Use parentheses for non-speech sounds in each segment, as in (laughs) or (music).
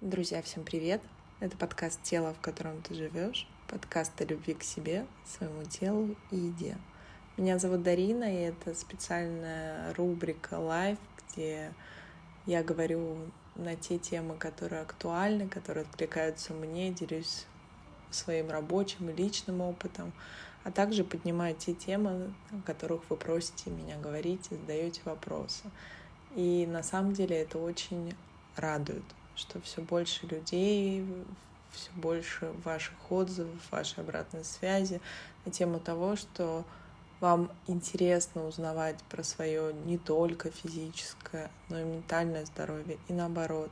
Друзья, всем привет! Это подкаст «Тело, в котором ты живешь», подкаст о любви к себе, своему телу и еде. Меня зовут Дарина, и это специальная рубрика «Life», где я говорю на те темы, которые актуальны, которые откликаются мне, делюсь своим рабочим и личным опытом, а также поднимаю те темы, о которых вы просите меня говорить и задаете вопросы. И на самом деле это очень радует, что все больше людей, все больше ваших отзывов, вашей обратной связи на тему того, что вам интересно узнавать про свое не только физическое, но и ментальное здоровье, и наоборот.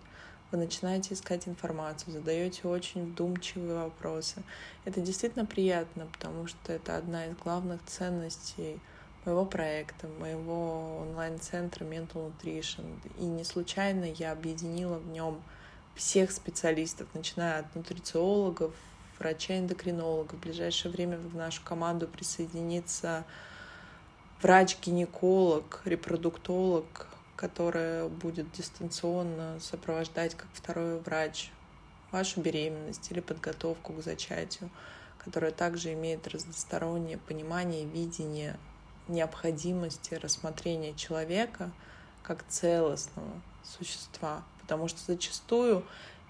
Вы начинаете искать информацию, задаете очень вдумчивые вопросы. Это действительно приятно, потому что это одна из главных ценностей моего проекта, моего онлайн-центра Mental Nutrition. И не случайно я объединила в нем всех специалистов, начиная от нутрициологов, врача-эндокринолога. В ближайшее время в нашу команду присоединится врач-гинеколог, репродуктолог, которая будет дистанционно сопровождать как второй врач вашу беременность или подготовку к зачатию, которая также имеет разностороннее понимание и видение необходимости рассмотрения человека как целостного существа. Потому что зачастую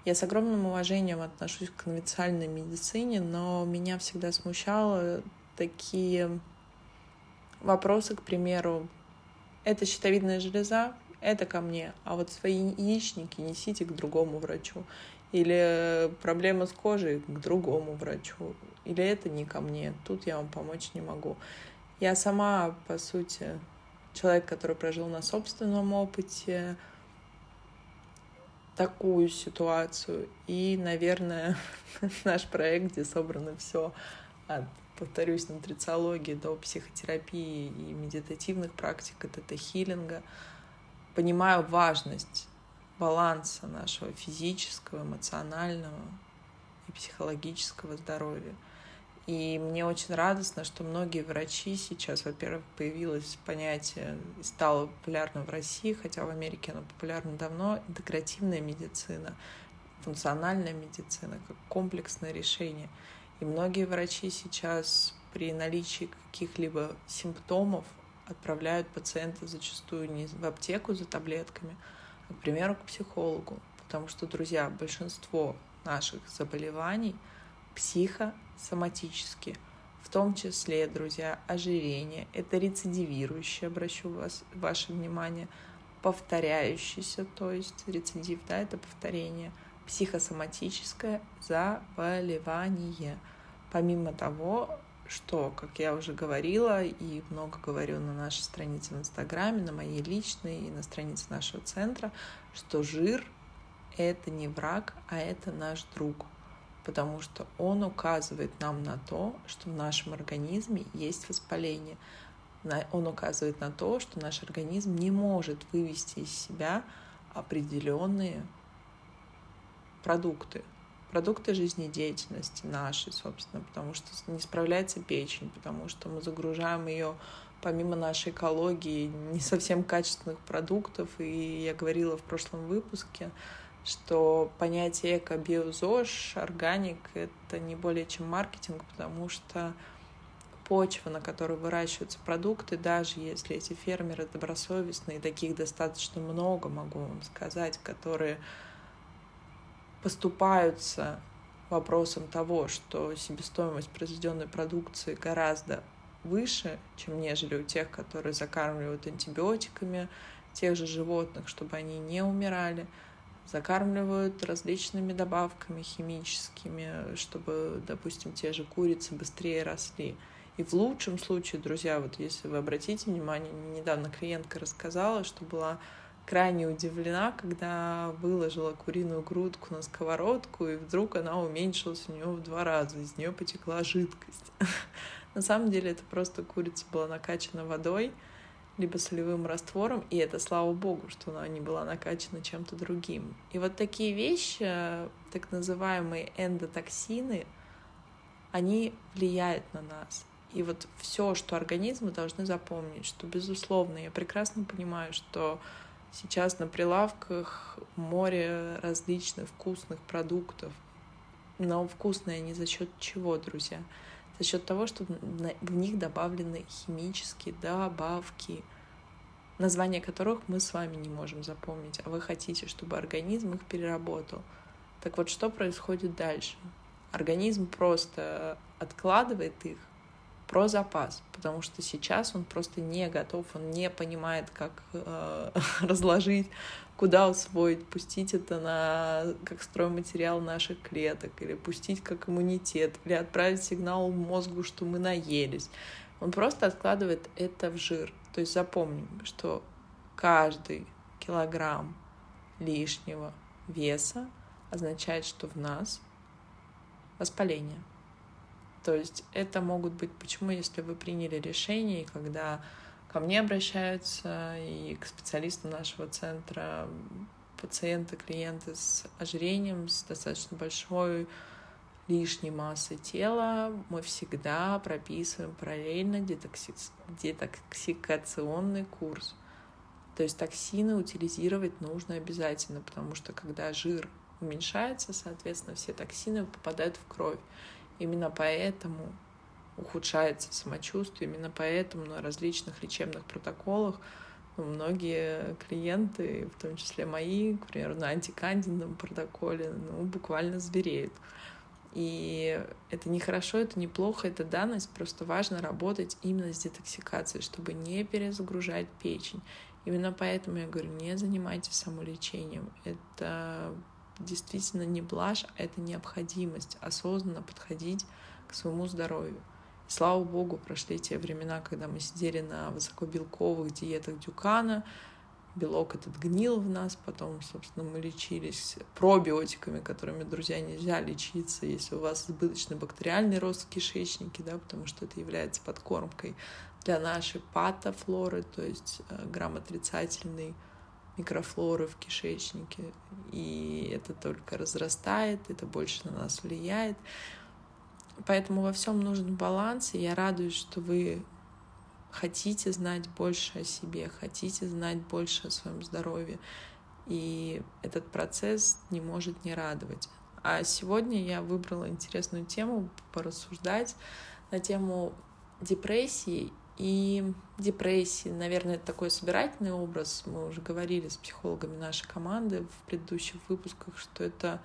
я с огромным уважением отношусь к конвенциальной медицине, но меня всегда смущало такие вопросы, к примеру, это щитовидная железа, это ко мне, а вот свои яичники несите к другому врачу. Или проблема с кожей к другому врачу. Или это не ко мне, тут я вам помочь не могу. Я сама, по сути, человек, который прожил на собственном опыте такую ситуацию. И, наверное, (laughs) наш проект, где собрано все от, повторюсь, нутрициологии до психотерапии и медитативных практик, от тета-хиллинга, понимаю важность баланса нашего физического, эмоционального и психологического здоровья — и мне очень радостно, что многие врачи сейчас, во-первых, появилось понятие, стало популярно в России, хотя в Америке оно популярно давно, интегративная медицина, функциональная медицина, как комплексное решение. И многие врачи сейчас при наличии каких-либо симптомов отправляют пациента зачастую не в аптеку за таблетками, а, к примеру, к психологу. Потому что, друзья, большинство наших заболеваний психо соматически, в том числе, друзья, ожирение. Это рецидивирующее, обращу вас, ваше внимание, повторяющийся, то есть рецидив, да, это повторение, психосоматическое заболевание. Помимо того, что, как я уже говорила и много говорю на нашей странице в Инстаграме, на моей личной и на странице нашего центра, что жир — это не враг, а это наш друг потому что он указывает нам на то, что в нашем организме есть воспаление. Он указывает на то, что наш организм не может вывести из себя определенные продукты, продукты жизнедеятельности нашей, собственно, потому что не справляется печень, потому что мы загружаем ее помимо нашей экологии не совсем качественных продуктов. И я говорила в прошлом выпуске, что понятие эко-биозож, органик — это не более чем маркетинг, потому что почва, на которой выращиваются продукты, даже если эти фермеры добросовестные, таких достаточно много, могу вам сказать, которые поступаются вопросом того, что себестоимость произведенной продукции гораздо выше, чем нежели у тех, которые закармливают антибиотиками тех же животных, чтобы они не умирали — закармливают различными добавками химическими, чтобы, допустим, те же курицы быстрее росли. И в лучшем случае, друзья, вот если вы обратите внимание, недавно клиентка рассказала, что была крайне удивлена, когда выложила куриную грудку на сковородку, и вдруг она уменьшилась у нее в два раза, из нее потекла жидкость. (laughs) На самом деле это просто курица была накачана водой, либо солевым раствором, и это слава богу, что она не была накачана чем-то другим. И вот такие вещи, так называемые эндотоксины, они влияют на нас. И вот все, что организмы должны запомнить, что, безусловно, я прекрасно понимаю, что Сейчас на прилавках море различных вкусных продуктов. Но вкусные не за счет чего, друзья? За счет того, что в них добавлены химические добавки, названия которых мы с вами не можем запомнить, а вы хотите, чтобы организм их переработал. Так вот, что происходит дальше? Организм просто откладывает их про запас, потому что сейчас он просто не готов, он не понимает, как э, (laughs) разложить, куда усвоить, пустить это на как стройматериал наших клеток, или пустить как иммунитет, или отправить сигнал мозгу, что мы наелись. Он просто откладывает это в жир. То есть запомним, что каждый килограмм лишнего веса означает, что в нас воспаление. То есть это могут быть, почему, если вы приняли решение, когда ко мне обращаются и к специалистам нашего центра пациенты, клиенты с ожирением, с достаточно большой лишней массой тела, мы всегда прописываем параллельно детокси... детоксикационный курс. То есть токсины утилизировать нужно обязательно, потому что когда жир уменьшается, соответственно, все токсины попадают в кровь. Именно поэтому ухудшается самочувствие, именно поэтому на различных лечебных протоколах многие клиенты, в том числе мои, к примеру, на антикандидном протоколе, ну, буквально звереют. И это не хорошо, это не плохо, это данность, просто важно работать именно с детоксикацией, чтобы не перезагружать печень. Именно поэтому я говорю, не занимайтесь самолечением. Это действительно не блажь, а это необходимость осознанно подходить к своему здоровью. И слава богу, прошли те времена, когда мы сидели на высокобелковых диетах Дюкана, белок этот гнил в нас, потом, собственно, мы лечились пробиотиками, которыми, друзья, нельзя лечиться, если у вас избыточный бактериальный рост в кишечнике, да, потому что это является подкормкой для нашей патофлоры, то есть э, грамотрицательный микрофлоры в кишечнике, и это только разрастает, это больше на нас влияет. Поэтому во всем нужен баланс, и я радуюсь, что вы хотите знать больше о себе, хотите знать больше о своем здоровье, и этот процесс не может не радовать. А сегодня я выбрала интересную тему порассуждать на тему депрессии и депрессии, наверное, это такой собирательный образ. Мы уже говорили с психологами нашей команды в предыдущих выпусках, что это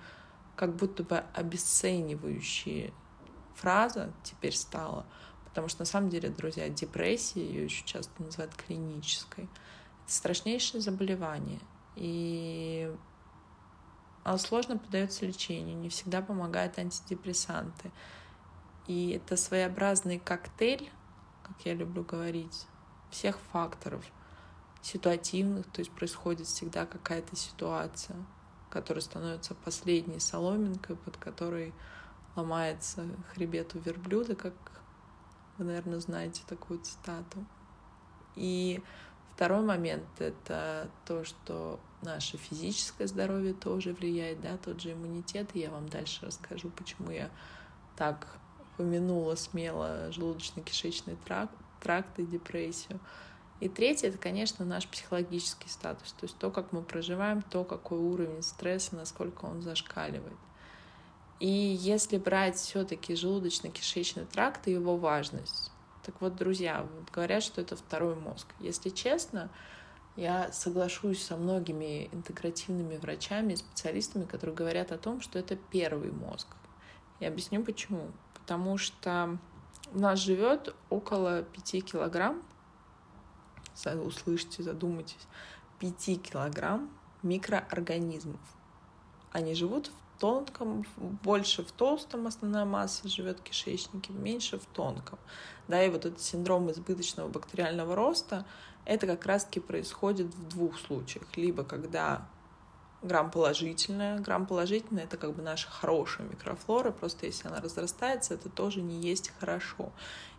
как будто бы обесценивающая фраза теперь стала. Потому что на самом деле, друзья, депрессия, ее еще часто называют клинической, это страшнейшее заболевание. И оно сложно поддается лечению, не всегда помогают антидепрессанты. И это своеобразный коктейль как я люблю говорить, всех факторов ситуативных, то есть происходит всегда какая-то ситуация, которая становится последней соломинкой, под которой ломается хребет у верблюда, как вы, наверное, знаете такую цитату. И второй момент — это то, что наше физическое здоровье тоже влияет, да, тот же иммунитет, и я вам дальше расскажу, почему я так упомянула смело желудочно-кишечный тракт, тракт и депрессию. И третье — это, конечно, наш психологический статус, то есть то, как мы проживаем, то, какой уровень стресса, насколько он зашкаливает. И если брать все-таки желудочно-кишечный тракт и его важность, так вот, друзья, говорят, что это второй мозг. Если честно, я соглашусь со многими интегративными врачами и специалистами, которые говорят о том, что это первый мозг. Я объясню почему потому что у нас живет около 5 килограмм, услышьте, задумайтесь, 5 килограмм микроорганизмов. Они живут в тонком, больше в толстом основная масса живет в кишечнике, меньше в тонком. Да, и вот этот синдром избыточного бактериального роста, это как раз-таки происходит в двух случаях. Либо когда грамм положительная. Грамм положительная — это как бы наша хорошая микрофлора, просто если она разрастается, это тоже не есть хорошо.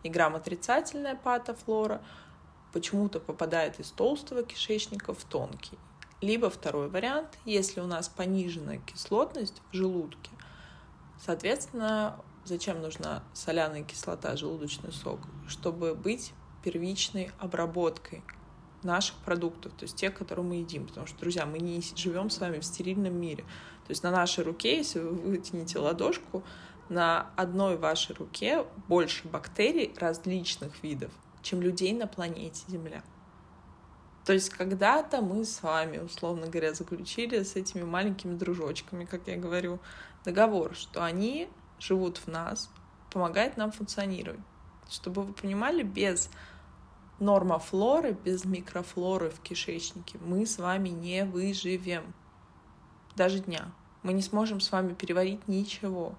И грамм отрицательная патофлора почему-то попадает из толстого кишечника в тонкий. Либо второй вариант, если у нас пониженная кислотность в желудке, соответственно, зачем нужна соляная кислота, желудочный сок? Чтобы быть первичной обработкой наших продуктов, то есть тех, которые мы едим. Потому что, друзья, мы не живем с вами в стерильном мире. То есть на нашей руке, если вы вытянете ладошку, на одной вашей руке больше бактерий различных видов, чем людей на планете Земля. То есть когда-то мы с вами, условно говоря, заключили с этими маленькими дружочками, как я говорю, договор, что они живут в нас, помогают нам функционировать. Чтобы вы понимали, без нормофлоры, без микрофлоры в кишечнике мы с вами не выживем. Даже дня. Мы не сможем с вами переварить ничего.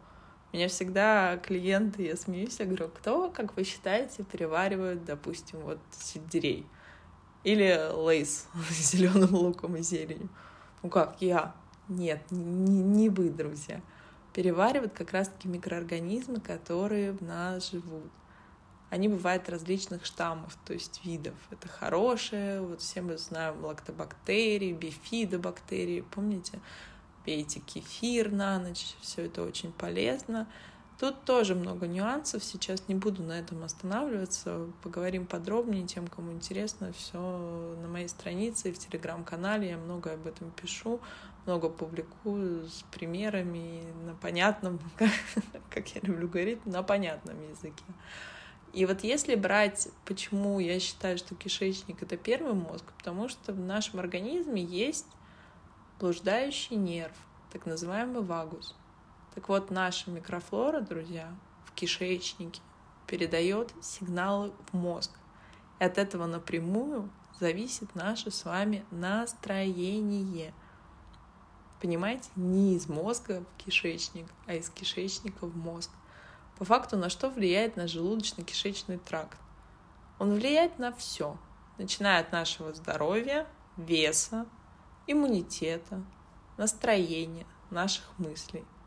У меня всегда клиенты, я смеюсь, я говорю, кто, как вы считаете, переваривает, допустим, вот сельдерей? Или лейс (laughs) с зеленым луком и зеленью. Ну как, я? Нет, не, не вы, друзья. Переваривают как раз-таки микроорганизмы, которые в нас живут. Они бывают различных штаммов, то есть видов. Это хорошие, вот все мы знаем лактобактерии, бифидобактерии, помните? Пейте кефир на ночь, все это очень полезно. Тут тоже много нюансов, сейчас не буду на этом останавливаться, поговорим подробнее тем, кому интересно, все на моей странице и в телеграм-канале, я много об этом пишу, много публикую с примерами на понятном, (laughs) как я люблю говорить, на понятном языке. И вот если брать, почему я считаю, что кишечник — это первый мозг, потому что в нашем организме есть блуждающий нерв, так называемый вагус — так вот, наша микрофлора, друзья, в кишечнике передает сигналы в мозг. И от этого напрямую зависит наше с вами настроение. Понимаете? Не из мозга в кишечник, а из кишечника в мозг. По факту на что влияет наш желудочно-кишечный тракт? Он влияет на все, начиная от нашего здоровья, веса, иммунитета, настроения, наших мыслей –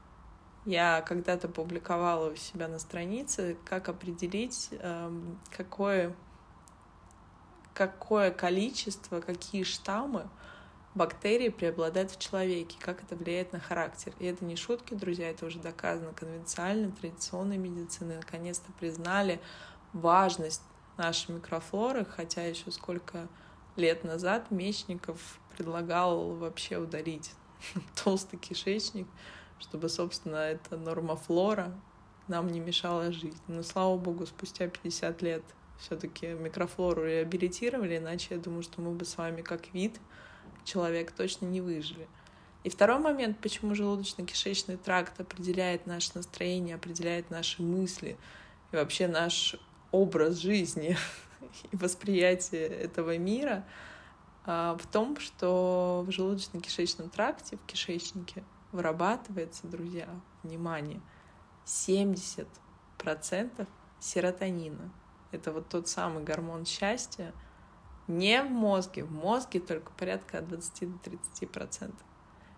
я когда-то публиковала у себя на странице, как определить, эм, какое, какое количество, какие штаммы бактерий преобладают в человеке, как это влияет на характер. И это не шутки, друзья, это уже доказано конвенциально, традиционной медициной. Наконец-то признали важность нашей микрофлоры, хотя еще сколько лет назад Мечников предлагал вообще удалить (laughs) толстый кишечник, чтобы, собственно, эта норма флора нам не мешала жить. Но, слава богу, спустя 50 лет все-таки микрофлору реабилитировали, иначе я думаю, что мы бы с вами как вид человек точно не выжили. И второй момент, почему желудочно-кишечный тракт определяет наше настроение, определяет наши мысли и вообще наш образ жизни (laughs) и восприятие этого мира, а, в том, что в желудочно-кишечном тракте, в кишечнике вырабатывается, друзья, внимание, 70% серотонина. Это вот тот самый гормон счастья, не в мозге, в мозге только порядка от 20 до 30%.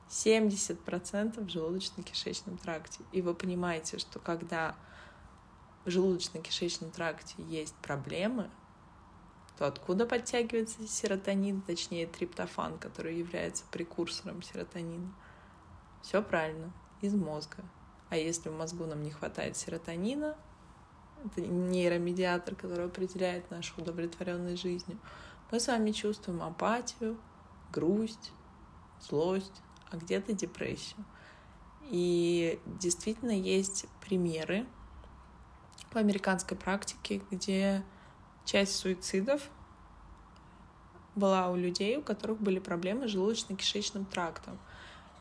70% в желудочно-кишечном тракте. И вы понимаете, что когда в желудочно-кишечном тракте есть проблемы, то откуда подтягивается серотонин, точнее триптофан, который является прекурсором серотонина? Все правильно, из мозга. А если в мозгу нам не хватает серотонина, это нейромедиатор, который определяет нашу удовлетворенность жизнью, мы с вами чувствуем апатию, грусть, злость, а где-то депрессию. И действительно есть примеры по американской практике, где часть суицидов была у людей, у которых были проблемы с желудочно-кишечным трактом.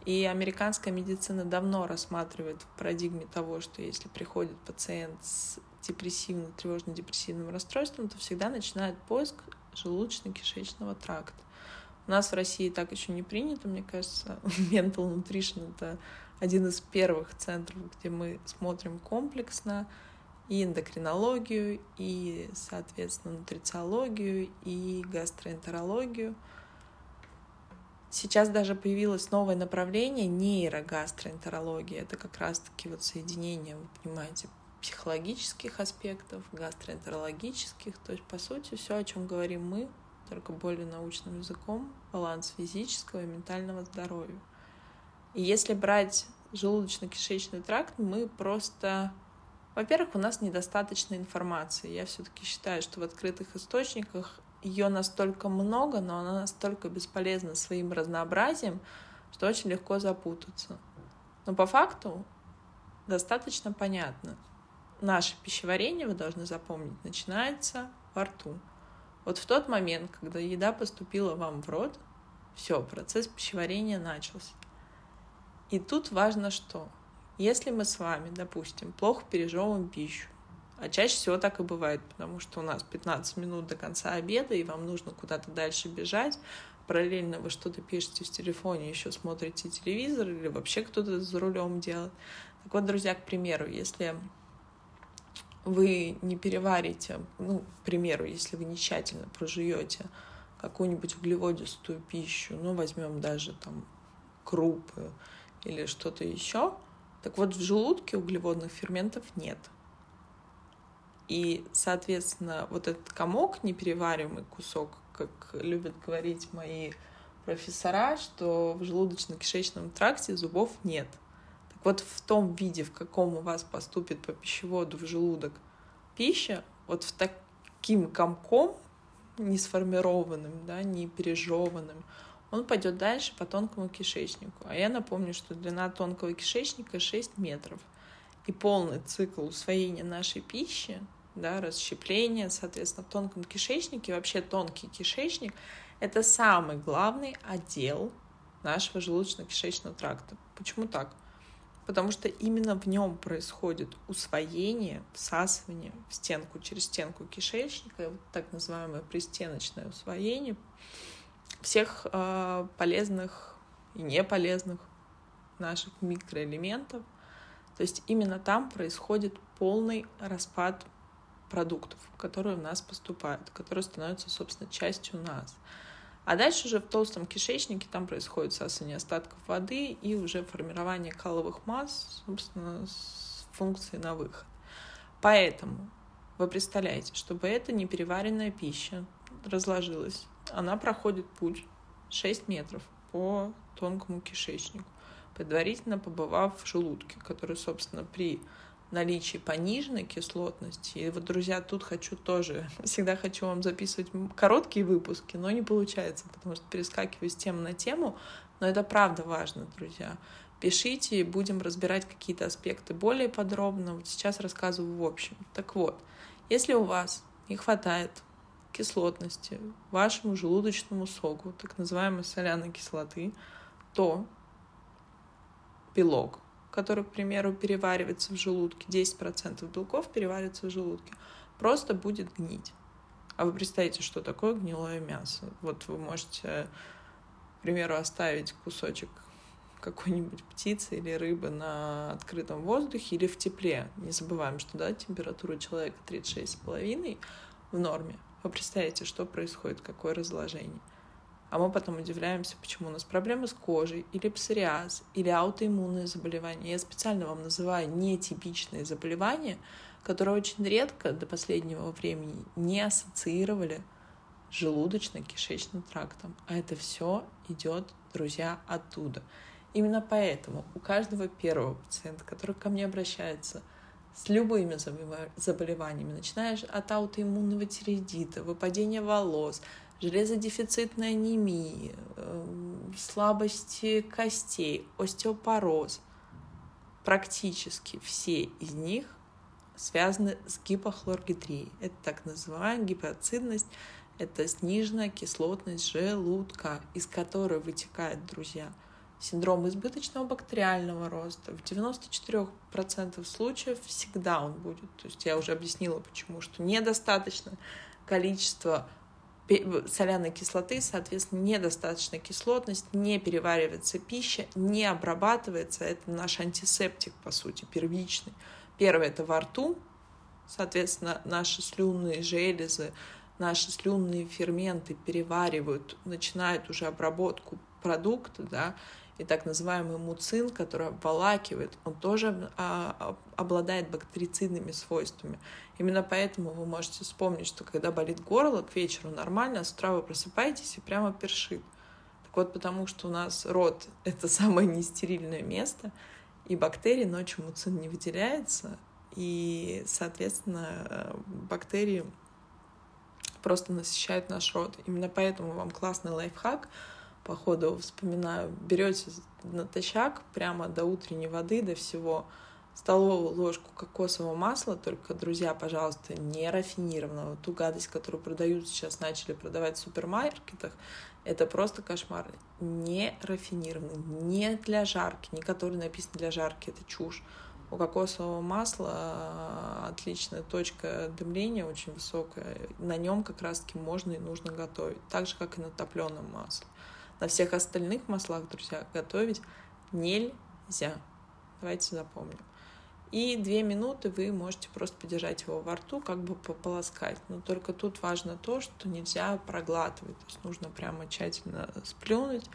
И американская медицина давно рассматривает в парадигме того, что если приходит пациент с депрессивным, тревожно-депрессивным расстройством, то всегда начинает поиск желудочно-кишечного тракта. У нас в России так еще не принято, мне кажется. (laughs) Mental Nutrition — это один из первых центров, где мы смотрим комплексно и эндокринологию, и, соответственно, нутрициологию, и гастроэнтерологию — Сейчас даже появилось новое направление нейрогастроэнтерология. Это как раз-таки вот соединение, вы понимаете, психологических аспектов, гастроэнтерологических. То есть, по сути, все, о чем говорим мы, только более научным языком, баланс физического и ментального здоровья. И если брать желудочно-кишечный тракт, мы просто... Во-первых, у нас недостаточно информации. Я все-таки считаю, что в открытых источниках ее настолько много, но она настолько бесполезна своим разнообразием, что очень легко запутаться. Но по факту достаточно понятно. Наше пищеварение, вы должны запомнить, начинается во рту. Вот в тот момент, когда еда поступила вам в рот, все, процесс пищеварения начался. И тут важно что? Если мы с вами, допустим, плохо пережевываем пищу, а чаще всего так и бывает, потому что у нас 15 минут до конца обеда, и вам нужно куда-то дальше бежать. Параллельно вы что-то пишете в телефоне, еще смотрите телевизор, или вообще кто-то за рулем делает. Так вот, друзья, к примеру, если вы не переварите, ну, к примеру, если вы не тщательно прожуете какую-нибудь углеводистую пищу, ну, возьмем даже там крупы или что-то еще, так вот в желудке углеводных ферментов нет. И, соответственно, вот этот комок, неперевариваемый кусок, как любят говорить мои профессора, что в желудочно-кишечном тракте зубов нет. Вот, в том виде, в каком у вас поступит по пищеводу в желудок пища, вот в таким комком, не сформированным, да, не пережеванным, он пойдет дальше по тонкому кишечнику. А я напомню, что длина тонкого кишечника 6 метров. И полный цикл усвоения нашей пищи да, расщепление, соответственно, в тонком кишечнике. Вообще тонкий кишечник — это самый главный отдел нашего желудочно-кишечного тракта. Почему так? Потому что именно в нем происходит усвоение, всасывание в стенку, через стенку кишечника, вот так называемое пристеночное усвоение всех э, полезных и неполезных наших микроэлементов. То есть именно там происходит полный распад продуктов, которые в нас поступают, которые становятся, собственно, частью нас. А дальше уже в толстом кишечнике там происходит всасывание остатков воды и уже формирование каловых масс, собственно, с функцией на выход. Поэтому вы представляете, чтобы эта непереваренная пища разложилась, она проходит путь 6 метров по тонкому кишечнику, предварительно побывав в желудке, который, собственно, при наличии пониженной кислотности. И вот, друзья, тут хочу тоже, (laughs) всегда хочу вам записывать короткие выпуски, но не получается, потому что перескакиваю с темы на тему, но это правда важно, друзья. Пишите, будем разбирать какие-то аспекты более подробно. Вот сейчас рассказываю в общем. Так вот, если у вас не хватает кислотности вашему желудочному соку, так называемой соляной кислоты, то белок который, к примеру, переваривается в желудке, 10% белков переваривается в желудке, просто будет гнить. А вы представьте, что такое гнилое мясо? Вот вы можете, к примеру, оставить кусочек какой-нибудь птицы или рыбы на открытом воздухе или в тепле. Не забываем, что да, температура человека 36,5 в норме. Вы представляете, что происходит, какое разложение а мы потом удивляемся, почему у нас проблемы с кожей, или псориаз, или аутоиммунные заболевания. Я специально вам называю нетипичные заболевания, которые очень редко до последнего времени не ассоциировали с желудочно-кишечным трактом. А это все идет, друзья, оттуда. Именно поэтому у каждого первого пациента, который ко мне обращается с любыми заболеваниями, начинаешь от аутоиммунного тиреидита, выпадения волос, железодефицитной анемии, эм, слабости костей, остеопороз. Практически все из них связаны с гипохлоргидрией. Это так называемая гипоцидность, это сниженная кислотность желудка, из которой вытекает, друзья, синдром избыточного бактериального роста. В 94% случаев всегда он будет. То есть я уже объяснила, почему, что недостаточно количество соляной кислоты, соответственно, недостаточная кислотность, не переваривается пища, не обрабатывается. Это наш антисептик, по сути, первичный. Первое — это во рту, соответственно, наши слюнные железы, наши слюнные ферменты переваривают, начинают уже обработку продукта, да, и так называемый муцин, который обволакивает, он тоже а, обладает бактерицидными свойствами. Именно поэтому вы можете вспомнить, что когда болит горло, к вечеру нормально, а с утра вы просыпаетесь и прямо першит. Так вот, потому что у нас рот — это (laughs) самое нестерильное место, и бактерии ночью муцин не выделяется, и, соответственно, бактерии просто насыщают наш рот. Именно поэтому вам классный лайфхак, по ходу вспоминаю, берете натощак прямо до утренней воды, до всего, столовую ложку кокосового масла, только, друзья, пожалуйста, не рафинированного. Ту гадость, которую продают сейчас, начали продавать в супермаркетах, это просто кошмар. Не рафинированный, не для жарки, не который написан для жарки, это чушь. У кокосового масла а, отличная точка дымления, очень высокая. На нем как раз-таки можно и нужно готовить. Так же, как и на топленом масле. На всех остальных маслах, друзья, готовить нельзя. Давайте запомним. И две минуты вы можете просто подержать его во рту, как бы пополоскать. Но только тут важно то, что нельзя проглатывать. То есть нужно прямо тщательно сплюнуть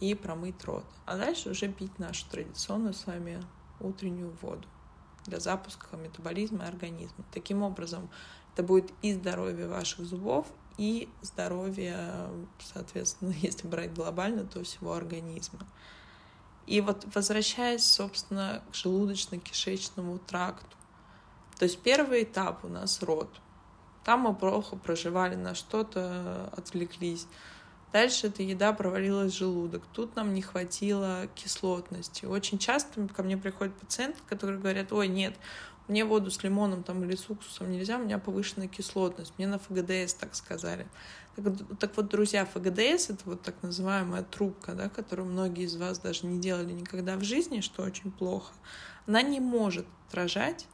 и промыть рот. А дальше уже пить нашу традиционную с вами утреннюю воду для запуска метаболизма и организма. Таким образом, это будет и здоровье ваших зубов, и здоровье, соответственно, (laughs) если брать глобально, то всего организма. И вот возвращаясь, собственно, к желудочно-кишечному тракту. То есть первый этап у нас рот. Там мы плохо проживали, на что-то отвлеклись. Дальше эта еда провалилась в желудок. Тут нам не хватило кислотности. Очень часто ко мне приходят пациенты, которые говорят, ой, нет, мне воду с лимоном там, или с уксусом нельзя, у меня повышенная кислотность. Мне на ФГДС так сказали. Так, так вот, друзья, ФГДС — это вот так называемая трубка, да, которую многие из вас даже не делали никогда в жизни, что очень плохо. Она не может отражать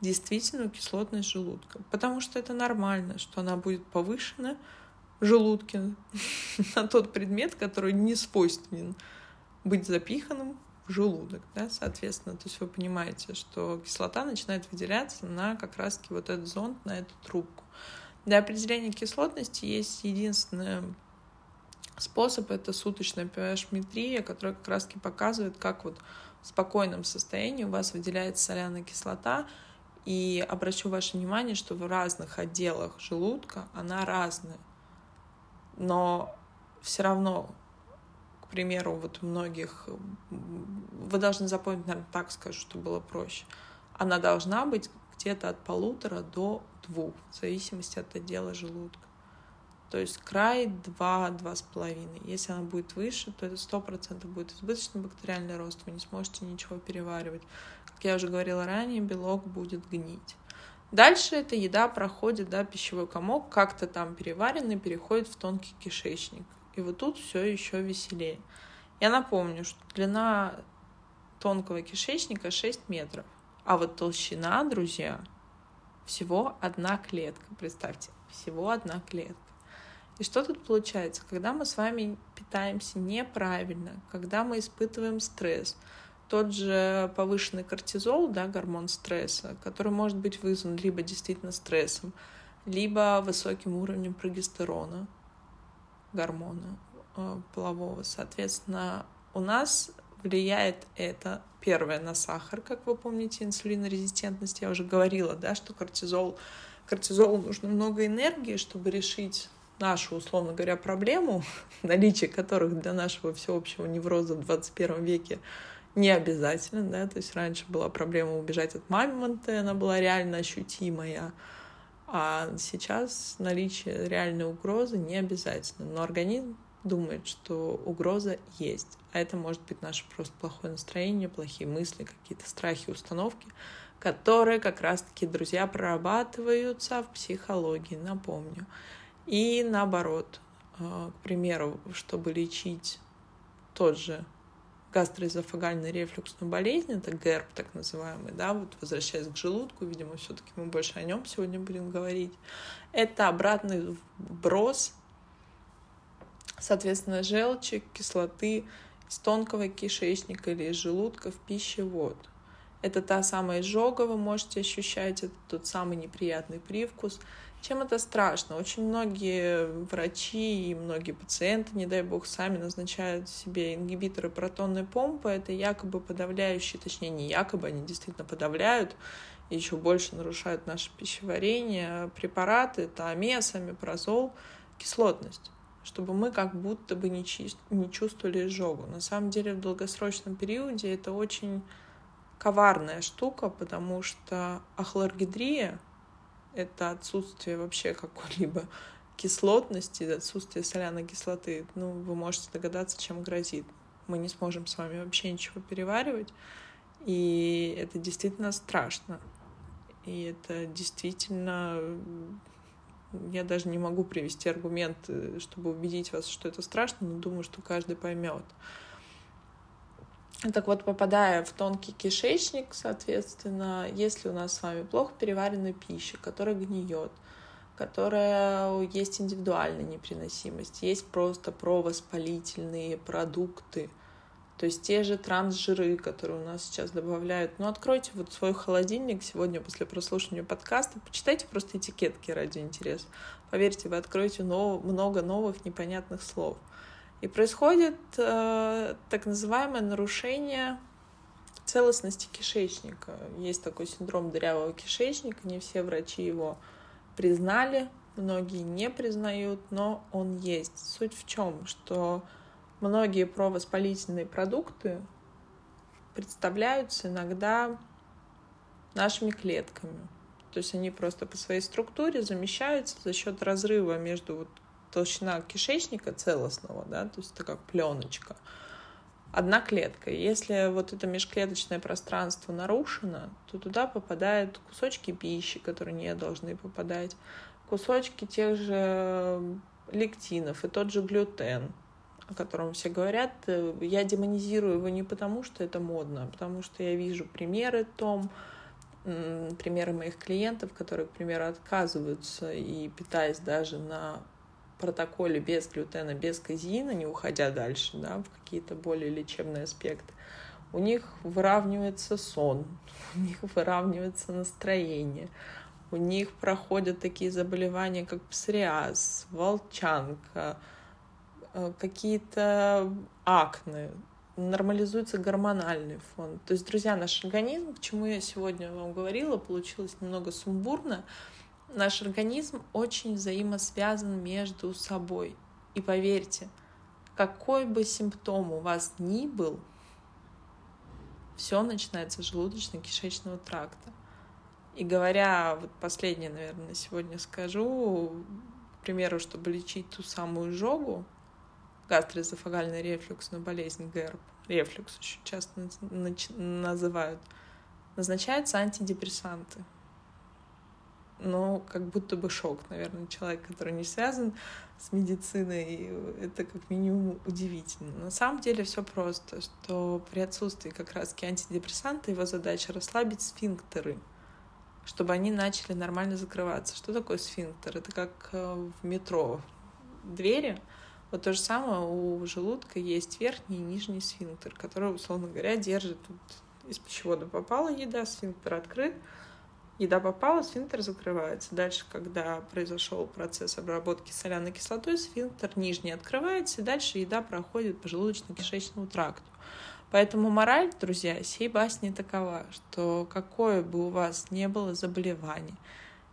действительную кислотность желудка, потому что это нормально, что она будет повышена в желудке (laughs) на тот предмет, который не свойственен быть запиханным в желудок, да, соответственно, то есть вы понимаете, что кислота начинает выделяться на как раз-таки вот этот зонд, на эту трубку. Для определения кислотности есть единственный способ, это суточная pH-метрия, которая как раз таки показывает, как вот в спокойном состоянии у вас выделяется соляная кислота, и обращу ваше внимание, что в разных отделах желудка она разная. Но все равно, примеру, вот многих, вы должны запомнить, наверное, так скажу, чтобы было проще. Она должна быть где-то от полутора до двух, в зависимости от отдела желудка. То есть край 2-2,5. Если она будет выше, то это 100% будет избыточный бактериальный рост, вы не сможете ничего переваривать. Как я уже говорила ранее, белок будет гнить. Дальше эта еда проходит, да, пищевой комок, как-то там переваренный, переходит в тонкий кишечник. И вот тут все еще веселее. Я напомню, что длина тонкого кишечника 6 метров. А вот толщина, друзья, всего одна клетка. Представьте, всего одна клетка. И что тут получается? Когда мы с вами питаемся неправильно, когда мы испытываем стресс, тот же повышенный кортизол, да, гормон стресса, который может быть вызван либо действительно стрессом, либо высоким уровнем прогестерона, гормона э, полового. Соответственно, у нас влияет это первое на сахар, как вы помните, инсулинорезистентность. Я уже говорила, да, что кортизол, кортизолу нужно много энергии, чтобы решить нашу, условно говоря, проблему, (laughs) наличие которых для нашего всеобщего невроза в 21 веке не обязательно, да, то есть раньше была проблема убежать от мамонта, она была реально ощутимая, а сейчас наличие реальной угрозы не обязательно, но организм думает, что угроза есть. А это может быть наше просто плохое настроение, плохие мысли, какие-то страхи, установки, которые как раз-таки, друзья, прорабатываются в психологии, напомню. И наоборот, э, к примеру, чтобы лечить тот же гастроэзофагальную рефлюксную болезнь, это ГЭРБ так называемый, да, вот возвращаясь к желудку, видимо, все-таки мы больше о нем сегодня будем говорить. Это обратный вброс Соответственно, желчи, кислоты из тонкого кишечника или из желудка в пищевод. Это та самая изжога, вы можете ощущать, это тот самый неприятный привкус. Чем это страшно? Очень многие врачи и многие пациенты, не дай бог, сами назначают себе ингибиторы протонной помпы. Это якобы подавляющие, точнее не якобы, они действительно подавляют и еще больше нарушают наше пищеварение. Препараты, это амес, амипрозол, кислотность чтобы мы как будто бы не, чи- не чувствовали изжогу. На самом деле в долгосрочном периоде это очень коварная штука, потому что ахлоргидрия — это отсутствие вообще какой-либо кислотности, отсутствие соляной кислоты, ну, вы можете догадаться, чем грозит. Мы не сможем с вами вообще ничего переваривать, и это действительно страшно. И это действительно... Я даже не могу привести аргументы, чтобы убедить вас, что это страшно, но думаю, что каждый поймет. Так вот, попадая в тонкий кишечник, соответственно, если у нас с вами плохо переваренная пища, которая гниет, которая есть индивидуальная непереносимость, есть просто провоспалительные продукты, то есть те же трансжиры, которые у нас сейчас добавляют. Ну, откройте вот свой холодильник сегодня после прослушивания подкаста, почитайте просто этикетки ради интереса. Поверьте, вы откроете много новых непонятных слов. И происходит э, так называемое нарушение целостности кишечника. Есть такой синдром дырявого кишечника, не все врачи его признали, многие не признают, но он есть. Суть в чем, что многие провоспалительные продукты представляются иногда нашими клетками. То есть они просто по своей структуре замещаются за счет разрыва между вот толщина кишечника целостного, да, то есть это как пленочка. Одна клетка. Если вот это межклеточное пространство нарушено, то туда попадают кусочки пищи, которые не должны попадать, кусочки тех же лектинов и тот же глютен, о котором все говорят, э, я демонизирую его не потому, что это модно, а потому что я вижу примеры том, примеры моих клиентов, которые, к примеру, отказываются и питаясь даже на протоколе без глютена, без казеина, не уходя дальше, да, в какие-то более лечебные аспекты, у них выравнивается сон, (laughs) у них выравнивается настроение, у них проходят такие заболевания, как псориаз, волчанка, Э, какие-то акне, нормализуется гормональный фон. То есть, друзья, наш организм, к чему я сегодня вам говорила, получилось немного сумбурно, наш организм очень взаимосвязан между собой. И поверьте, какой бы симптом у вас ни был, все начинается с желудочно-кишечного тракта. И говоря, вот последнее, наверное, сегодня скажу, к примеру, чтобы лечить ту самую жогу, гастроэзофагальный рефлюксную болезнь ГЭРБ, рефлюкс очень часто называют, назначаются антидепрессанты. Но как будто бы шок, наверное, человек, который не связан с медициной, это как минимум удивительно. На самом деле все просто, что при отсутствии как раз антидепрессанта его задача расслабить сфинктеры, чтобы они начали нормально закрываться. Что такое сфинктер? Это как э, в метро двери, вот то же самое у желудка есть верхний и нижний сфинктер, который, условно говоря, держит вот из пищевода попала еда, сфинктер открыт, еда попала, сфинктер закрывается. Дальше, когда произошел процесс обработки соляной кислотой, сфинктер нижний открывается, и дальше еда проходит по желудочно-кишечному тракту. Поэтому мораль, друзья, сей басни такова, что какое бы у вас не было заболевание,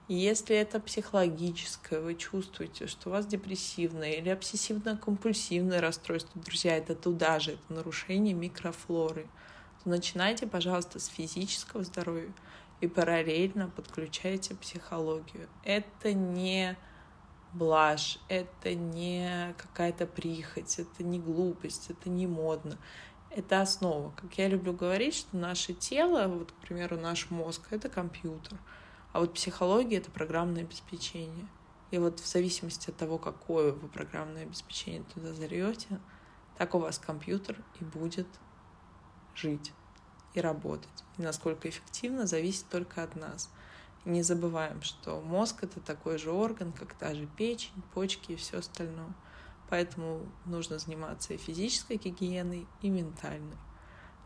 если это психологическое, вы чувствуете, что у вас депрессивное или обсессивно-компульсивное расстройство, друзья, это туда же, это нарушение микрофлоры, то начинайте, пожалуйста, с физического здоровья и параллельно подключайте психологию. Это не блажь, это не какая-то прихоть, это не глупость, это не модно. Это основа. Как я люблю говорить, что наше тело, вот, к примеру, наш мозг — это компьютер — а вот психология — это программное обеспечение. И вот в зависимости от того, какое вы программное обеспечение туда зарете, так у вас компьютер и будет жить и работать. И насколько эффективно, зависит только от нас. Не забываем, что мозг — это такой же орган, как та же печень, почки и все остальное. Поэтому нужно заниматься и физической гигиеной, и ментальной.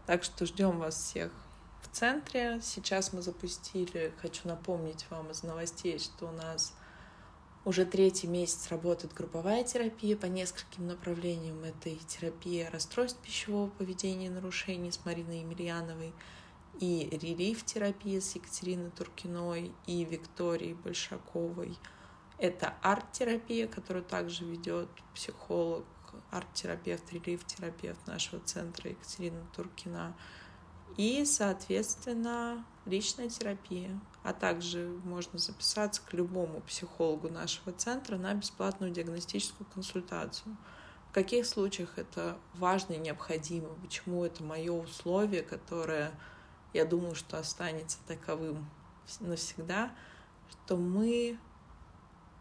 Так что ждем вас всех в центре. Сейчас мы запустили, хочу напомнить вам из новостей, что у нас уже третий месяц работает групповая терапия по нескольким направлениям. Это и терапия расстройств пищевого поведения и нарушений с Мариной Емельяновой, и релиф-терапия с Екатериной Туркиной и Викторией Большаковой. Это арт-терапия, которую также ведет психолог, арт-терапевт, релиф-терапевт нашего центра Екатерина Туркина И, соответственно, личная терапия. А также можно записаться к любому психологу нашего центра на бесплатную диагностическую консультацию. В каких случаях это важно и необходимо? Почему это мое условие, которое, я думаю, что останется таковым навсегда, что мы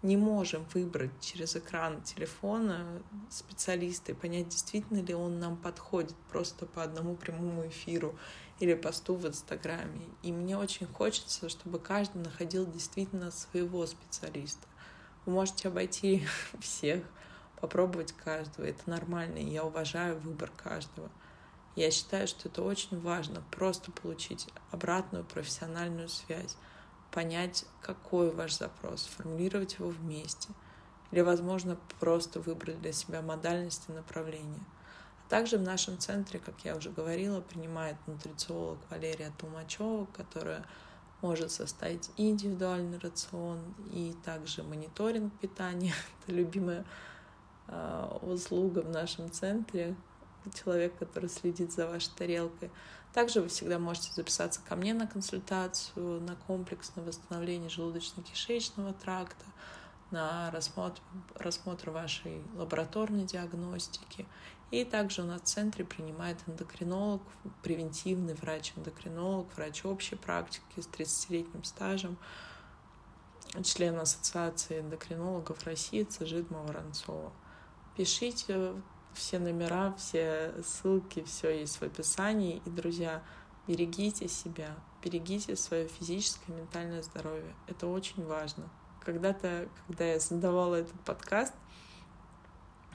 не можем выбрать через экран телефона специалиста и понять, действительно ли он нам подходит просто по одному прямому эфиру или посту в Инстаграме. И мне очень хочется, чтобы каждый находил действительно своего специалиста. Вы можете обойти (laughs) всех, попробовать каждого. Это нормально, я уважаю выбор каждого. Я считаю, что это очень важно, просто получить обратную профессиональную связь понять, какой ваш запрос, сформулировать его вместе. Или, возможно, просто выбрать для себя модальность и направление. Также в нашем центре, как я уже говорила, принимает нутрициолог Валерия Тумачева, которая может составить индивидуальный рацион и также мониторинг питания. (laughs) Это любимая э, услуга в нашем центре. Человек, который следит за вашей тарелкой. Также вы всегда можете записаться ко мне на консультацию, на комплексное восстановление желудочно-кишечного тракта, на рассмотр, рассмотр вашей лабораторной диагностики. И также у нас в центре принимает эндокринолог, превентивный врач-эндокринолог, врач общей практики с 30-летним стажем, член Ассоциации эндокринологов России Цежидма Воронцова. Пишите все номера, все ссылки, все есть в описании. И, друзья, берегите себя, берегите свое физическое и ментальное здоровье. Это очень важно. Когда-то, когда я создавала этот подкаст,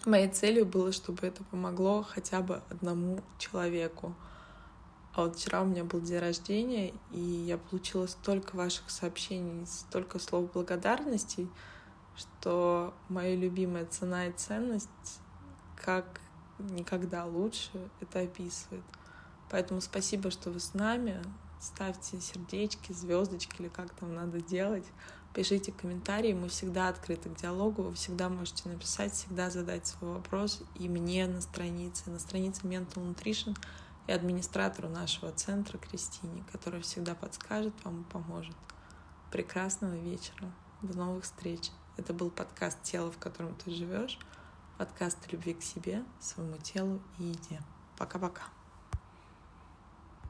моей целью было, чтобы это помогло хотя бы одному человеку. А вот вчера у меня был день рождения, и я получила столько ваших сообщений, столько слов благодарности, что моя любимая цена и ценность как никогда лучше это описывает. Поэтому спасибо, что вы с нами. Ставьте сердечки, звездочки или как там надо делать. Пишите комментарии, мы всегда открыты к диалогу, вы всегда можете написать, всегда задать свой вопрос и мне на странице, на странице Mental Nutrition и администратору нашего центра Кристине, которая всегда подскажет вам и поможет. Прекрасного вечера, до новых встреч. Это был подкаст «Тело, в котором ты живешь» подкаст любви к себе, своему телу и еде. Пока-пока.